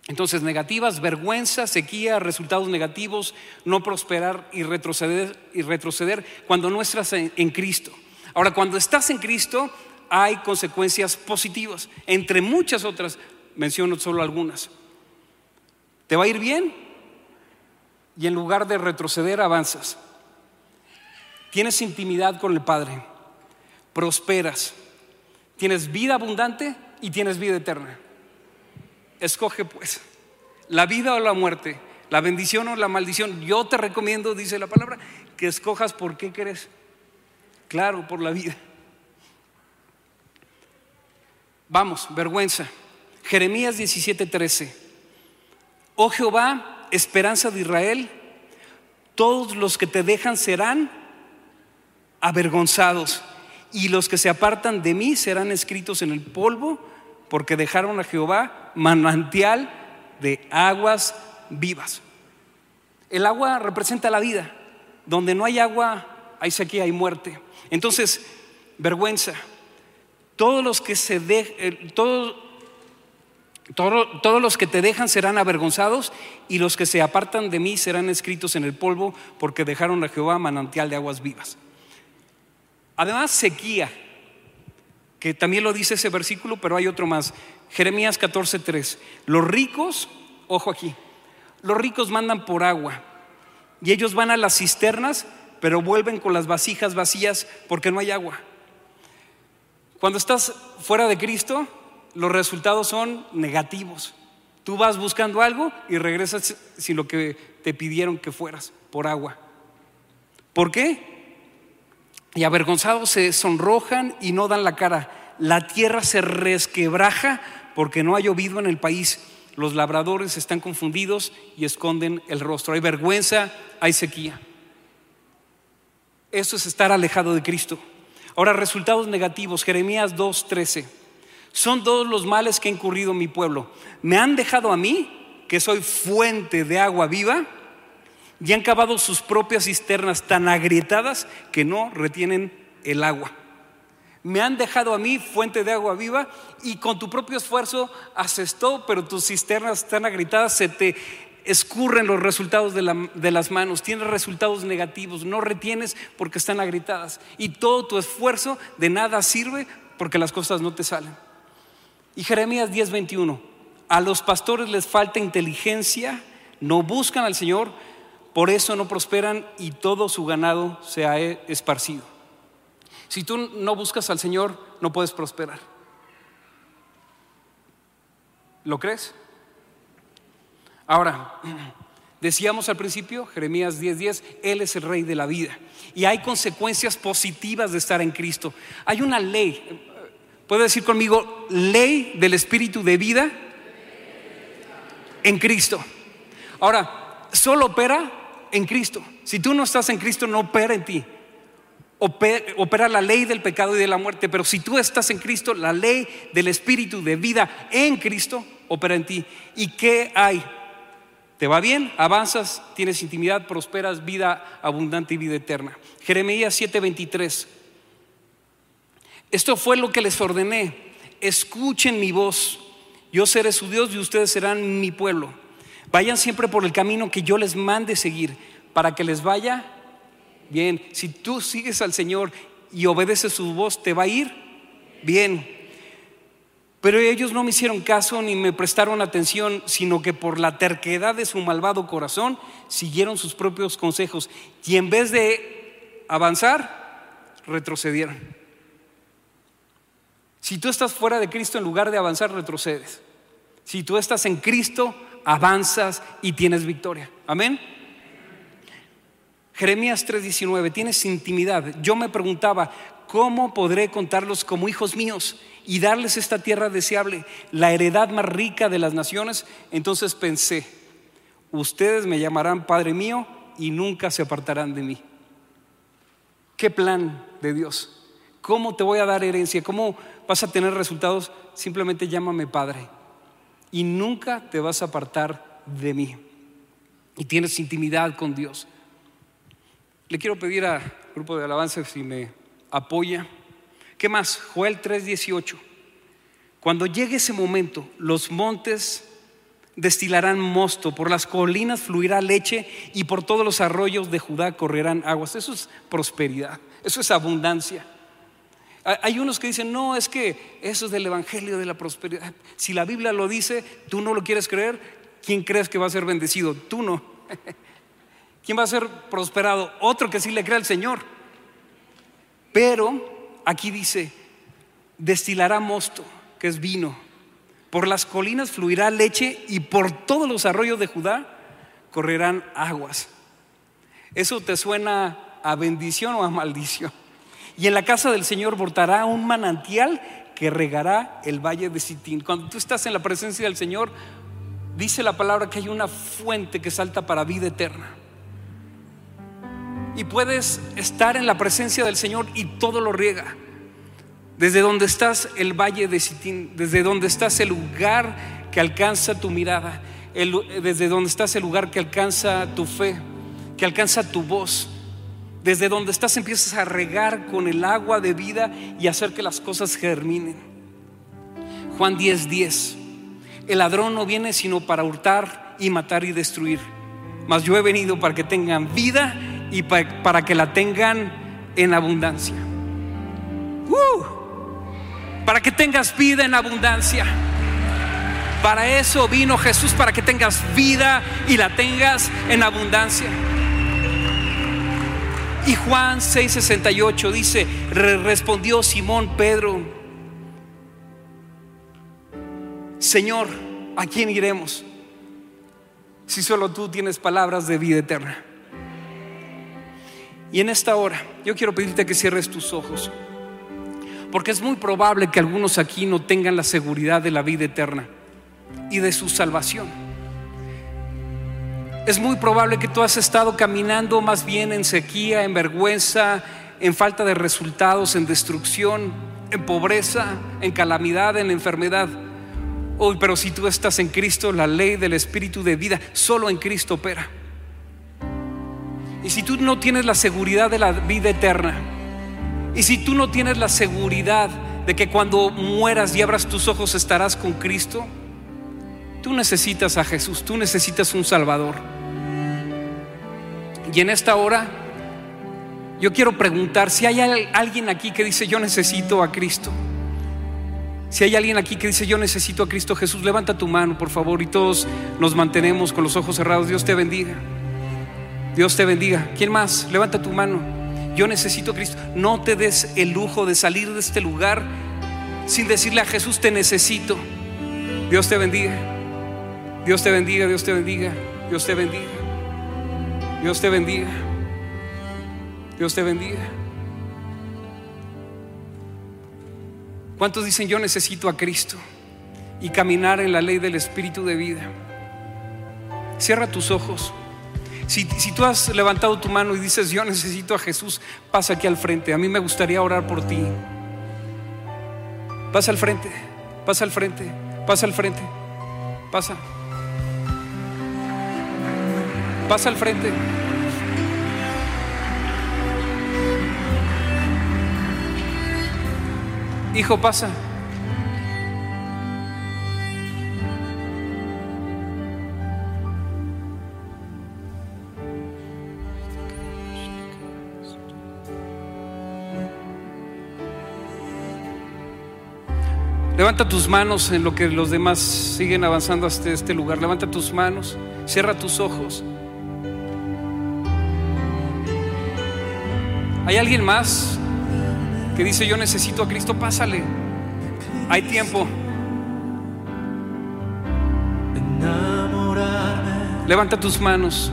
[SPEAKER 1] Entonces, negativas, vergüenza, sequía, resultados negativos, no prosperar y retroceder, cuando no estás en, en Cristo. Ahora, cuando estás en Cristo, hay consecuencias positivas, entre muchas otras, menciono solo algunas. Te va a ir bien y en lugar de retroceder avanzas. Tienes intimidad con el Padre, prosperas, tienes vida abundante y tienes vida eterna. Escoge pues la vida o la muerte, la bendición o la maldición. Yo te recomiendo, dice la palabra, que escojas por qué querés. Claro, por la vida. Vamos, vergüenza. Jeremías 17:13. Oh Jehová, esperanza de Israel, todos los que te dejan serán avergonzados y los que se apartan de mí serán escritos en el polvo porque dejaron a Jehová manantial de aguas vivas. El agua representa la vida. Donde no hay agua, hay sequía, hay muerte. Entonces, vergüenza. Todos los que se de, eh, todos, todos los que te dejan serán avergonzados y los que se apartan de mí serán escritos en el polvo porque dejaron a Jehová manantial de aguas vivas. Además, sequía, que también lo dice ese versículo, pero hay otro más. Jeremías 14:3. Los ricos, ojo aquí, los ricos mandan por agua y ellos van a las cisternas, pero vuelven con las vasijas vacías porque no hay agua. Cuando estás fuera de Cristo, los resultados son negativos. Tú vas buscando algo y regresas sin lo que te pidieron que fueras, por agua. ¿Por qué? Y avergonzados se sonrojan y no dan la cara. La tierra se resquebraja porque no ha llovido en el país. Los labradores están confundidos y esconden el rostro. Hay vergüenza, hay sequía. Eso es estar alejado de Cristo. Ahora, resultados negativos. Jeremías 2:13. Son todos los males que ha incurrido mi pueblo. Me han dejado a mí, que soy fuente de agua viva, y han cavado sus propias cisternas tan agrietadas que no retienen el agua. Me han dejado a mí fuente de agua viva y con tu propio esfuerzo haces todo, pero tus cisternas tan agrietadas se te escurren los resultados de, de, las manos, tienes resultados negativos, no retienes porque están agrietadas y todo tu esfuerzo de nada sirve porque las cosas no te salen. Y Jeremías 10:21, a los pastores les falta inteligencia, no buscan al Señor, por eso no prosperan y todo su ganado se ha esparcido. Si tú no buscas al Señor, no puedes prosperar. ¿Lo crees? Ahora, decíamos al principio, Jeremías 10:10, Él es el rey de la vida. Y hay consecuencias positivas de estar en Cristo. Hay una ley, ¿puede decir conmigo, ley del espíritu de vida en Cristo? Ahora, solo opera en Cristo. Si tú no estás en Cristo, no opera en ti opera la ley del pecado y de la muerte, pero si tú estás en Cristo, la ley del espíritu de vida en Cristo opera en ti. ¿Y qué hay? ¿Te va bien? ¿Avanzas? ¿Tienes intimidad? ¿Prosperas? Vida abundante y vida eterna. Jeremías 7:23. Esto fue lo que les ordené. Escuchen mi voz. Yo seré su Dios y ustedes serán mi pueblo. Vayan siempre por el camino que yo les mande seguir para que les vaya bien. Si tú sigues al Señor y obedeces su voz, te va a ir bien. Pero ellos no me hicieron caso ni me prestaron atención, sino que por la terquedad de su malvado corazón siguieron sus propios consejos y en vez de avanzar, retrocedieron. Si tú estás fuera de Cristo, en lugar de avanzar, retrocedes. Si tú estás en Cristo, avanzas y tienes victoria. Amén. Jeremías 3:19, tienes intimidad. Yo me preguntaba, ¿cómo podré contarlos como hijos míos y darles esta tierra deseable, la heredad más rica de las naciones? Entonces pensé, ustedes me llamarán Padre mío y nunca se apartarán de mí. ¿Qué plan de Dios? ¿Cómo te voy a dar herencia? ¿Cómo vas a tener resultados? Simplemente llámame Padre y nunca te vas a apartar de mí. Y tienes intimidad con Dios. Le quiero pedir al grupo de alabanza si me apoya. ¿Qué más? Joel 3:18. Cuando llegue ese momento, los montes destilarán mosto, por las colinas fluirá leche y por todos los arroyos de Judá correrán aguas. Eso es prosperidad, eso es abundancia. Hay unos que dicen, no, es que eso es del Evangelio de la prosperidad. Si la Biblia lo dice, tú no lo quieres creer, ¿quién crees que va a ser bendecido? Tú no. ¿Quién va a ser prosperado? Otro que sí le crea al Señor. Pero aquí dice, destilará mosto, que es vino. Por las colinas fluirá leche y por todos los arroyos de Judá correrán aguas. ¿Eso te suena a bendición o a maldición? Y en la casa del Señor bortará un manantial que regará el valle de Sitín. Cuando tú estás en la presencia del Señor, dice la palabra que hay una fuente que salta para vida eterna y puedes estar en la presencia del Señor y todo lo riega. Desde donde estás el valle de Sitín, desde donde estás el lugar que alcanza tu mirada. desde donde estás el lugar que alcanza tu fe, que alcanza tu voz. Desde donde estás empiezas a regar con el agua de vida y hacer que las cosas germinen. Juan 10:10. 10. El ladrón no viene sino para hurtar y matar y destruir. Mas yo he venido para que tengan vida y para que la tengan en abundancia. Uh, para que tengas vida en abundancia. Para eso vino Jesús, para que tengas vida y la tengas en abundancia. Y Juan 6:68 dice, respondió Simón Pedro, Señor, ¿a quién iremos? Si solo tú tienes palabras de vida eterna. Y en esta hora yo quiero pedirte que cierres tus ojos, porque es muy probable que algunos aquí no tengan la seguridad de la vida eterna y de su salvación. Es muy probable que tú has estado caminando más bien en sequía, en vergüenza, en falta de resultados, en destrucción, en pobreza, en calamidad, en enfermedad. Hoy, pero si tú estás en Cristo, la ley del Espíritu de vida solo en Cristo opera. Y si tú no tienes la seguridad de la vida eterna, y si tú no tienes la seguridad de que cuando mueras y abras tus ojos estarás con Cristo, tú necesitas a Jesús, tú necesitas un Salvador. Y en esta hora yo quiero preguntar si hay alguien aquí que dice yo necesito a Cristo. Si hay alguien aquí que dice yo necesito a Cristo Jesús, levanta tu mano por favor y todos nos mantenemos con los ojos cerrados. Dios te bendiga. Dios te bendiga. ¿Quién más? Levanta tu mano. Yo necesito a Cristo. No te des el lujo de salir de este lugar sin decirle a Jesús te necesito. Dios te bendiga. Dios te bendiga, Dios te bendiga, Dios te bendiga. Dios te bendiga. Dios te bendiga. ¿Cuántos dicen yo necesito a Cristo y caminar en la ley del Espíritu de vida? Cierra tus ojos. Si, tú has levantado tu mano y dices, yo necesito a Jesús, pasa aquí al frente. A mí me gustaría orar por ti. Pasa al frente, pasa al frente, pasa al frente, pasa. Pasa al frente. Hijo, pasa. Levanta tus manos en lo que los demás siguen avanzando hasta este lugar. Levanta tus manos, cierra tus ojos. ¿Hay alguien más que dice yo necesito a Cristo? Pásale. Hay tiempo. Levanta tus manos.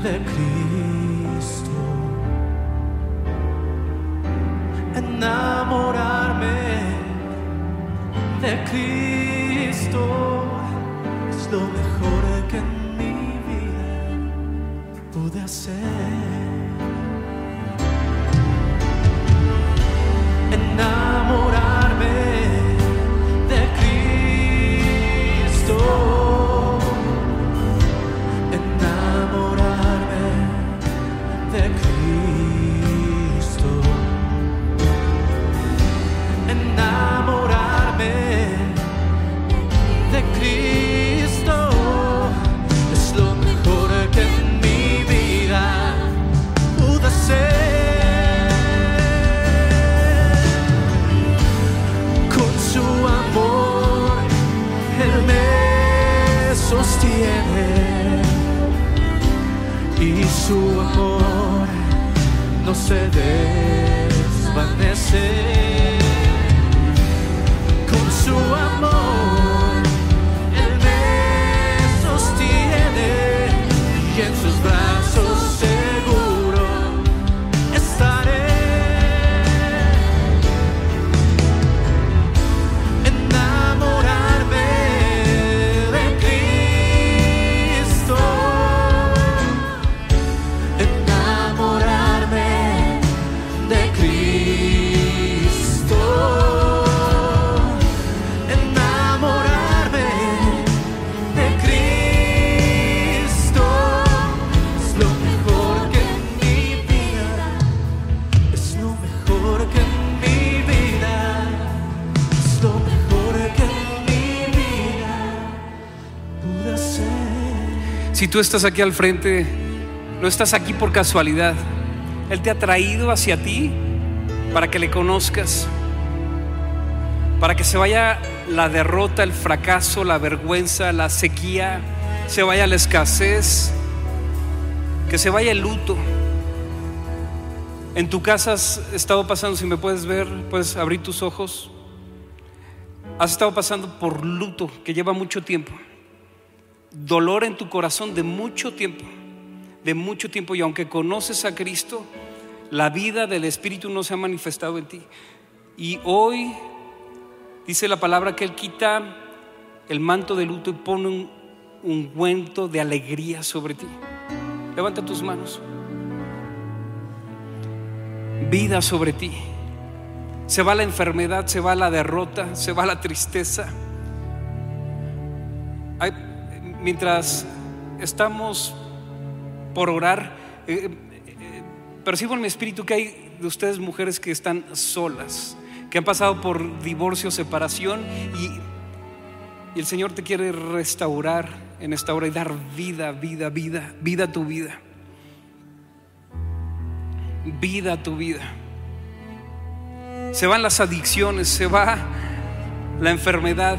[SPEAKER 1] Tú estás aquí al frente, no estás aquí por casualidad. Él te ha traído hacia ti para que le conozcas, para que se vaya la derrota, el fracaso, la vergüenza, la sequía, se vaya la escasez, que se vaya el luto. En tu casa has estado pasando, si me puedes ver, puedes abrir tus ojos. Has estado pasando por luto que lleva mucho tiempo. Dolor en tu corazón de mucho tiempo. De mucho tiempo. Y aunque conoces a Cristo, la vida del Espíritu no se ha manifestado en ti. Y hoy dice la palabra que Él quita el manto de luto y pone un ungüento de alegría sobre ti. Levanta tus manos. Vida sobre ti. Se va la enfermedad, se va la derrota, se va la tristeza. Hay- mientras estamos por orar, eh, eh, percibo en mi espíritu que hay de ustedes mujeres que están solas, que han pasado por divorcio, separación y, y el Señor te quiere restaurar en esta hora y dar vida, vida, vida, vida a tu vida. Vida a tu vida. Se van las adicciones, se va la enfermedad.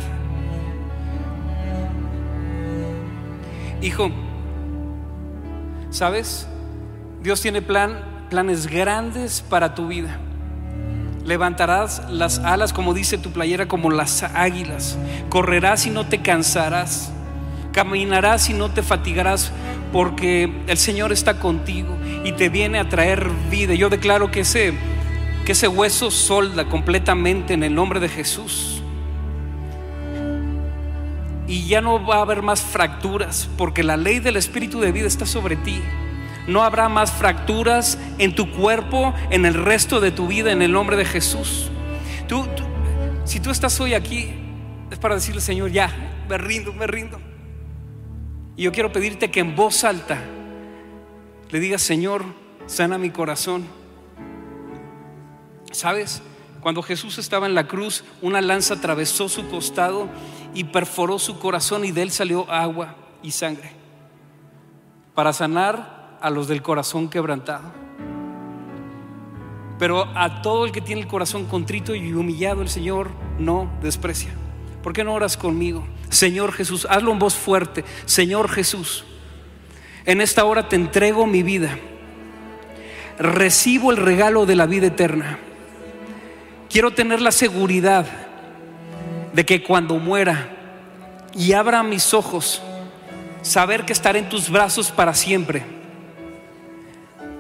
[SPEAKER 1] Hijo, ¿sabes? Dios tiene plan, planes grandes para tu vida. Levantarás las alas, como dice tu playera, como las águilas. Correrás y no te cansarás. Caminarás y no te fatigarás, porque el Señor está contigo y te viene a traer vida. Yo declaro que ese, que ese hueso solda completamente en el nombre de Jesús. Y ya no va a haber más fracturas, porque la ley del Espíritu de vida está sobre ti. No habrá más fracturas en tu cuerpo, en el resto de tu vida, en el nombre de Jesús. Tú, si tú estás hoy aquí, es para decirle, Señor, ya, me rindo, me rindo. Y yo quiero pedirte que en voz alta le digas, Señor, sana mi corazón. ¿Sabes? Cuando Jesús estaba en la cruz, una lanza atravesó su costado y perforó su corazón y de él salió agua y sangre para sanar a los del corazón quebrantado. Pero a todo el que tiene el corazón contrito y humillado, el Señor no desprecia. ¿Por qué no oras conmigo? Señor Jesús, hazlo en voz fuerte. Señor Jesús, en esta hora te entrego mi vida. Recibo el regalo de la vida eterna. Quiero tener la seguridad de que cuando muera y abra mis ojos, saber que estaré en tus brazos para siempre.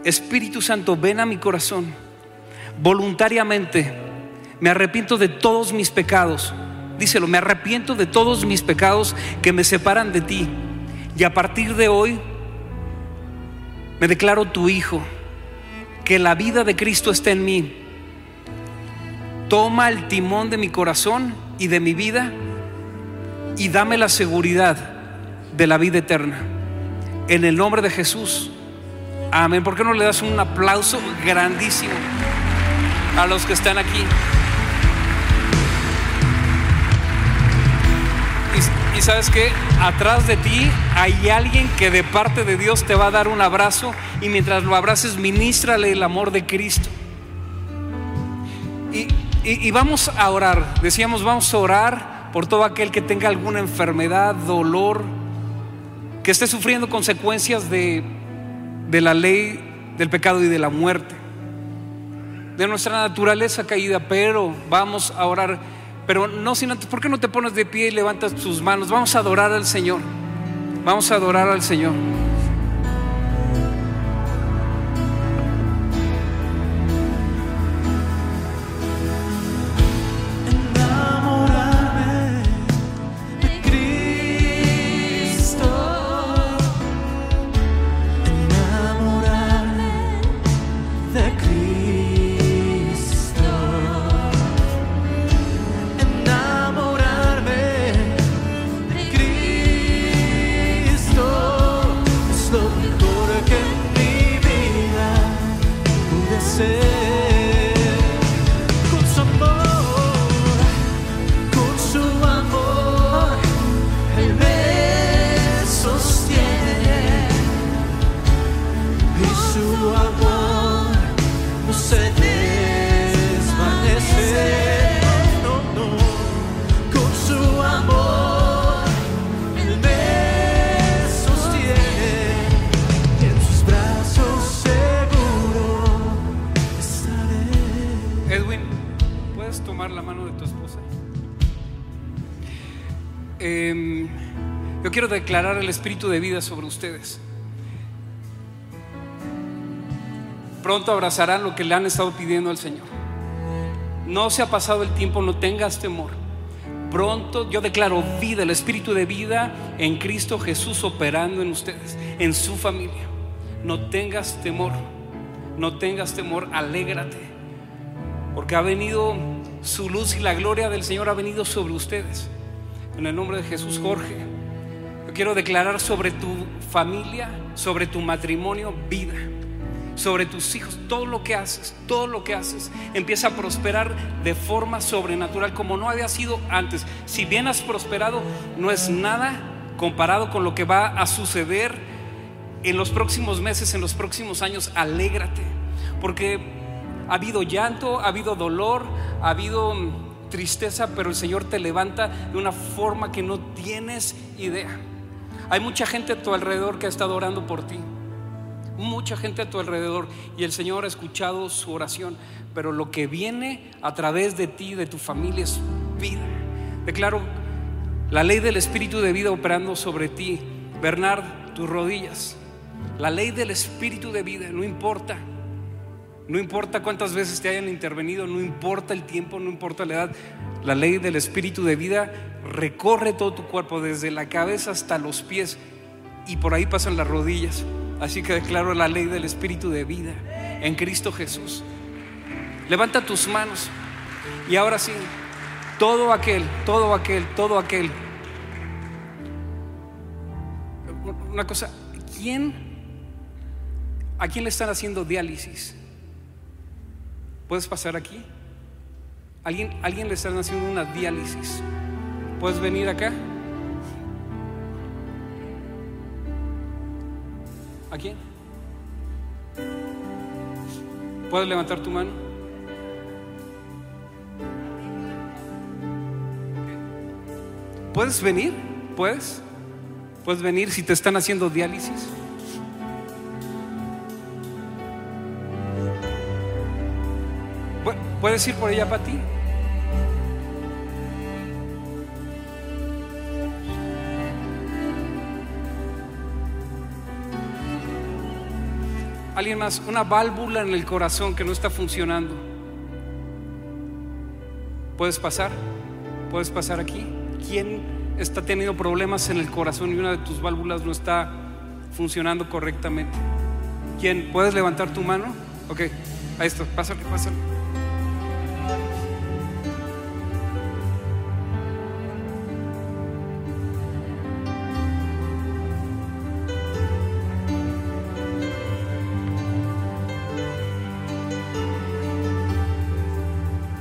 [SPEAKER 1] Espíritu Santo, ven a mi corazón. Voluntariamente me arrepiento de todos mis pecados. Díselo, me arrepiento de todos mis pecados que me separan de ti. Y a partir de hoy me declaro tu hijo. Que la vida de Cristo está en mí. Toma el timón de mi corazón y de mi vida y dame la seguridad de la vida eterna. En el nombre de Jesús. Amén. ¿Por qué no le das un aplauso grandísimo a los que están aquí? Y, sabes que atrás de ti hay alguien que de parte de Dios te va a dar un abrazo y mientras lo abraces, ministrale el amor de Cristo. Y, y- vamos a orar, decíamos, vamos a orar por todo aquel que tenga alguna enfermedad, dolor, que esté sufriendo consecuencias de, de la ley del pecado y de la muerte, de nuestra naturaleza caída, pero vamos a orar. Pero no sin antes, ¿por qué no te pones de pie y levantas tus manos? Vamos a adorar al Señor. Vamos a adorar al Señor. Quiero declarar el espíritu de vida sobre ustedes. Pronto abrazarán lo que le han estado pidiendo al Señor. No se ha pasado el tiempo, no tengas temor. Pronto yo declaro vida, el espíritu de vida en Cristo Jesús operando en ustedes, en su familia. No tengas temor, no tengas temor, alégrate, porque ha venido su luz y la gloria del Señor ha venido sobre ustedes. En el nombre de Jesús, Jorge, quiero declarar sobre tu familia, sobre tu matrimonio, vida sobre tus hijos, todo lo que haces, todo lo que haces empieza a prosperar de forma sobrenatural como no había sido antes. Si bien has prosperado, no es nada comparado con lo que va a suceder en los próximos meses, en los próximos años. Alégrate, porque ha habido llanto, ha habido dolor, ha habido tristeza, pero el Señor te levanta de una forma que no tienes idea. Hay mucha gente a tu alrededor que ha estado orando por ti mucha gente a tu alrededor y el Señor ha escuchado su oración, pero lo que viene a través de ti, de tu familia, es vida. Declaro la ley del Espíritu de vida operando sobre ti. Bernard, tus rodillas. La ley del Espíritu de vida, no importa. No importa cuántas veces te hayan intervenido, no importa el tiempo, no importa la edad. La ley del Espíritu de vida recorre todo tu cuerpo, desde la cabeza hasta los pies, y por ahí pasan las rodillas. Así que declaro la ley del Espíritu de vida en Cristo Jesús. Levanta tus manos y ahora sí, todo aquel, todo aquel, todo aquel. Una cosa, ¿quién, a quién le están haciendo diálisis? ¿Puedes pasar aquí? ¿Alguien, alguien le están haciendo una diálisis? ¿Puedes venir acá? ¿A quién? ¿Puedes levantar tu mano? ¿Puedes venir? ¿Puedes? ¿Puedes venir si te están haciendo diálisis? ¿Puedes ir por ella para ti? Alguien más, una válvula en el corazón que no está funcionando. ¿Puedes pasar? ¿Puedes pasar aquí? ¿Quién está teniendo problemas en el corazón y una de tus válvulas no está funcionando correctamente? ¿Quién? ¿Puedes levantar tu mano? Ok, ahí está, pásale, pásale.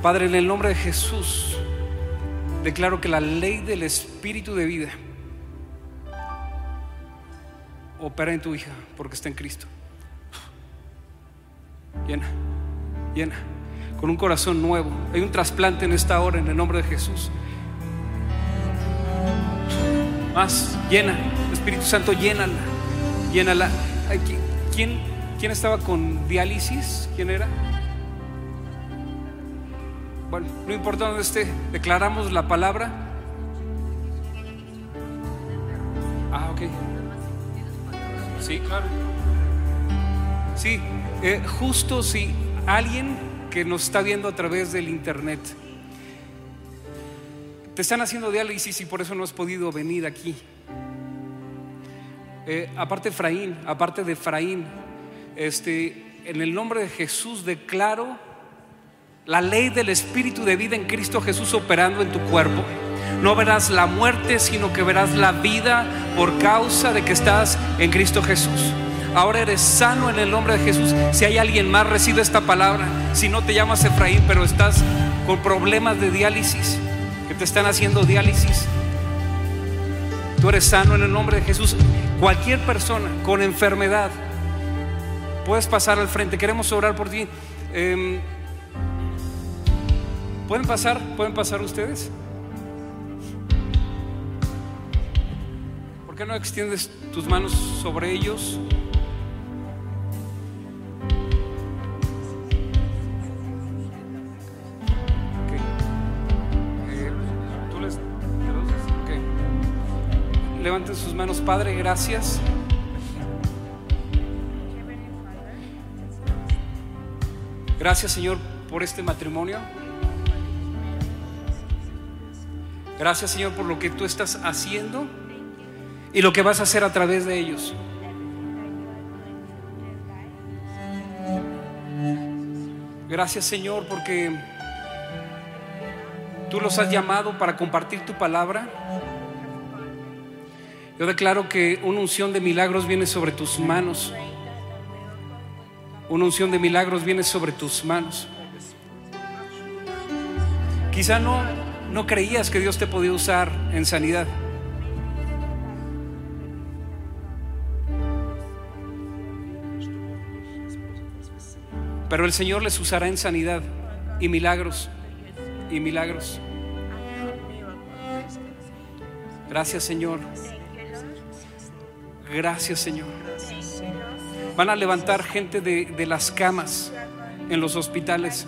[SPEAKER 1] Padre, en el nombre de Jesús, declaro que la ley del Espíritu de vida opera en tu hija porque está en Cristo. Llena, llena, con un corazón nuevo. Hay un trasplante en esta hora en el nombre de Jesús. Más, llena, Espíritu Santo, llénala, llénala. ¿Quién, quién estaba con diálisis? ¿Quién era? Bueno, no importa dónde esté, declaramos la palabra. Ah, ok. Sí, claro. Sí, eh, justo si alguien que nos está viendo a través del internet te están haciendo diálisis y por eso no has podido venir aquí. Eh, aparte Efraín, aparte de Efraín, este, en el nombre de Jesús declaro la ley del Espíritu de vida en Cristo Jesús operando en tu cuerpo. No verás la muerte, sino que verás la vida por causa de que estás en Cristo Jesús. Ahora eres sano en el nombre de Jesús. Si hay alguien más, recibe esta palabra. Si no te llamas Efraín, pero estás con problemas de diálisis, que te están haciendo diálisis, tú eres sano en el nombre de Jesús. Cualquier persona con enfermedad, puedes pasar al frente. Queremos orar por ti. Eh, ¿Pueden pasar? ¿Pueden pasar ustedes? ¿Por qué no extiendes tus manos sobre ellos? Eh, ¿Tú les, okay. levanten sus manos, Padre, gracias. Gracias, Señor, por este matrimonio. Gracias, Señor, por lo que tú estás haciendo y lo que vas a hacer a través de ellos. Gracias, Señor, porque tú los has llamado para compartir tu palabra. Yo declaro que una unción de milagros viene sobre tus manos. Una unción de milagros viene sobre tus manos. Quizá no, no creías que Dios te podía usar en sanidad. Pero el Señor les usará en sanidad y milagros y milagros. Gracias Señor. Gracias Señor. Van a levantar gente de, de las camas en los hospitales.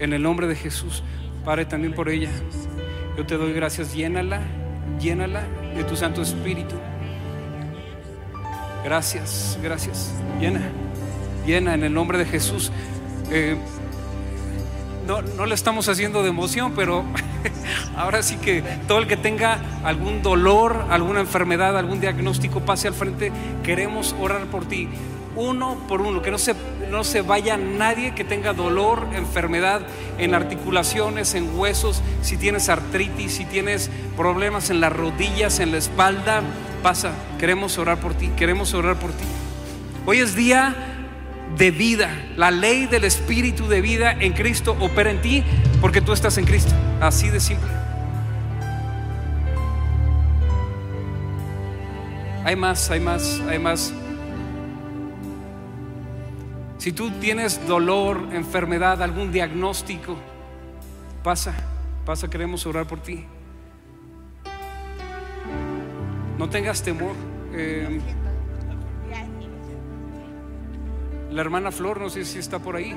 [SPEAKER 1] En el nombre de Jesús, Padre, también por ella. Yo te doy gracias. Llénala, llénala de tu Santo Espíritu. Gracias, gracias. Llena, llena en el nombre de Jesús. Eh, no, no le estamos haciendo de emoción, pero ahora sí que todo el que tenga algún dolor, alguna enfermedad, algún diagnóstico, pase al frente. Queremos orar por ti, uno por uno, que no se, no se vaya nadie que tenga dolor, enfermedad en articulaciones, en huesos, si tienes artritis, si tienes problemas en las rodillas, en la espalda, pasa. Queremos orar por ti, queremos orar por ti. Hoy es día de vida. La ley del Espíritu de vida en Cristo opera en ti porque tú estás en Cristo. Así de simple. Hay más, hay más, hay más. Si tú tienes dolor, enfermedad, algún diagnóstico, pasa, pasa, queremos orar por ti. No tengas temor. Eh, la hermana Flor, no sé si está por ahí.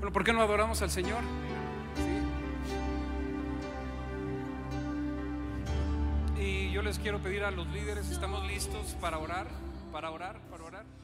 [SPEAKER 1] Bueno, ¿por qué no adoramos al Señor? Yo les quiero pedir a los líderes, ¿estamos listos para orar? Para orar, para orar.